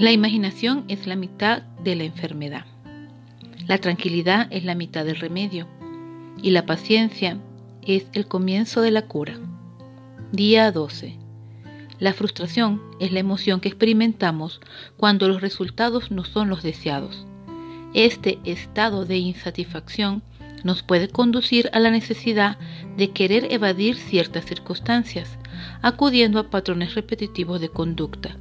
La imaginación es la mitad de la enfermedad. La tranquilidad es la mitad del remedio. Y la paciencia es el comienzo de la cura. Día 12. La frustración es la emoción que experimentamos cuando los resultados no son los deseados. Este estado de insatisfacción nos puede conducir a la necesidad de querer evadir ciertas circunstancias, acudiendo a patrones repetitivos de conducta,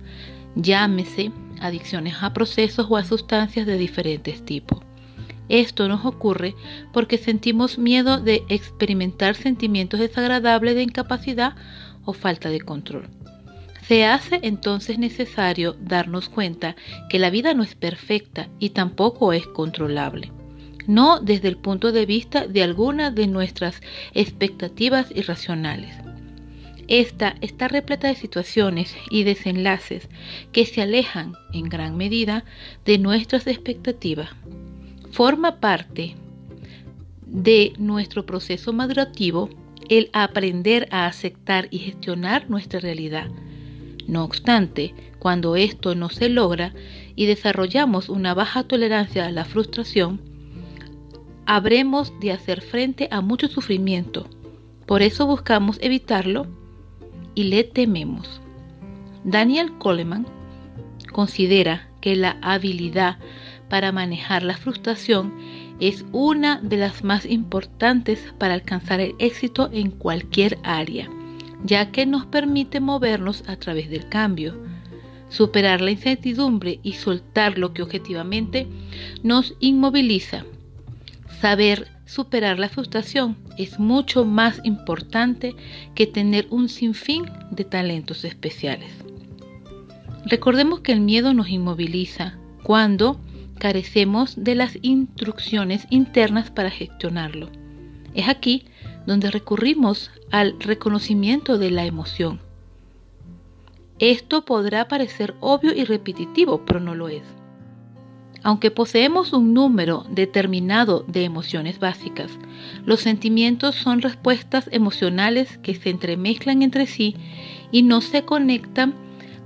llámese adicciones a procesos o a sustancias de diferentes tipos. Esto nos ocurre porque sentimos miedo de experimentar sentimientos desagradables de incapacidad o falta de control. Se hace entonces necesario darnos cuenta que la vida no es perfecta y tampoco es controlable, no desde el punto de vista de alguna de nuestras expectativas irracionales. Esta está repleta de situaciones y desenlaces que se alejan en gran medida de nuestras expectativas. Forma parte de nuestro proceso madurativo el aprender a aceptar y gestionar nuestra realidad. No obstante, cuando esto no se logra y desarrollamos una baja tolerancia a la frustración, habremos de hacer frente a mucho sufrimiento. Por eso buscamos evitarlo y le tememos. Daniel Coleman considera que la habilidad para manejar la frustración es una de las más importantes para alcanzar el éxito en cualquier área, ya que nos permite movernos a través del cambio, superar la incertidumbre y soltar lo que objetivamente nos inmoviliza. Saber superar la frustración es mucho más importante que tener un sinfín de talentos especiales. Recordemos que el miedo nos inmoviliza cuando carecemos de las instrucciones internas para gestionarlo. Es aquí donde recurrimos al reconocimiento de la emoción. Esto podrá parecer obvio y repetitivo, pero no lo es. Aunque poseemos un número determinado de emociones básicas, los sentimientos son respuestas emocionales que se entremezclan entre sí y no se conectan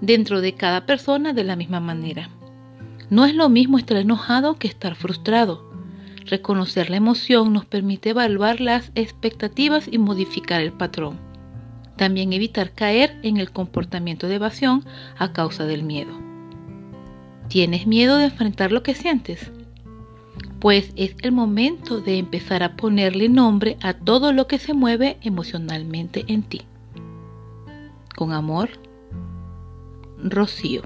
dentro de cada persona de la misma manera. No es lo mismo estar enojado que estar frustrado. Reconocer la emoción nos permite evaluar las expectativas y modificar el patrón. También evitar caer en el comportamiento de evasión a causa del miedo. ¿Tienes miedo de enfrentar lo que sientes? Pues es el momento de empezar a ponerle nombre a todo lo que se mueve emocionalmente en ti. Con amor, Rocío.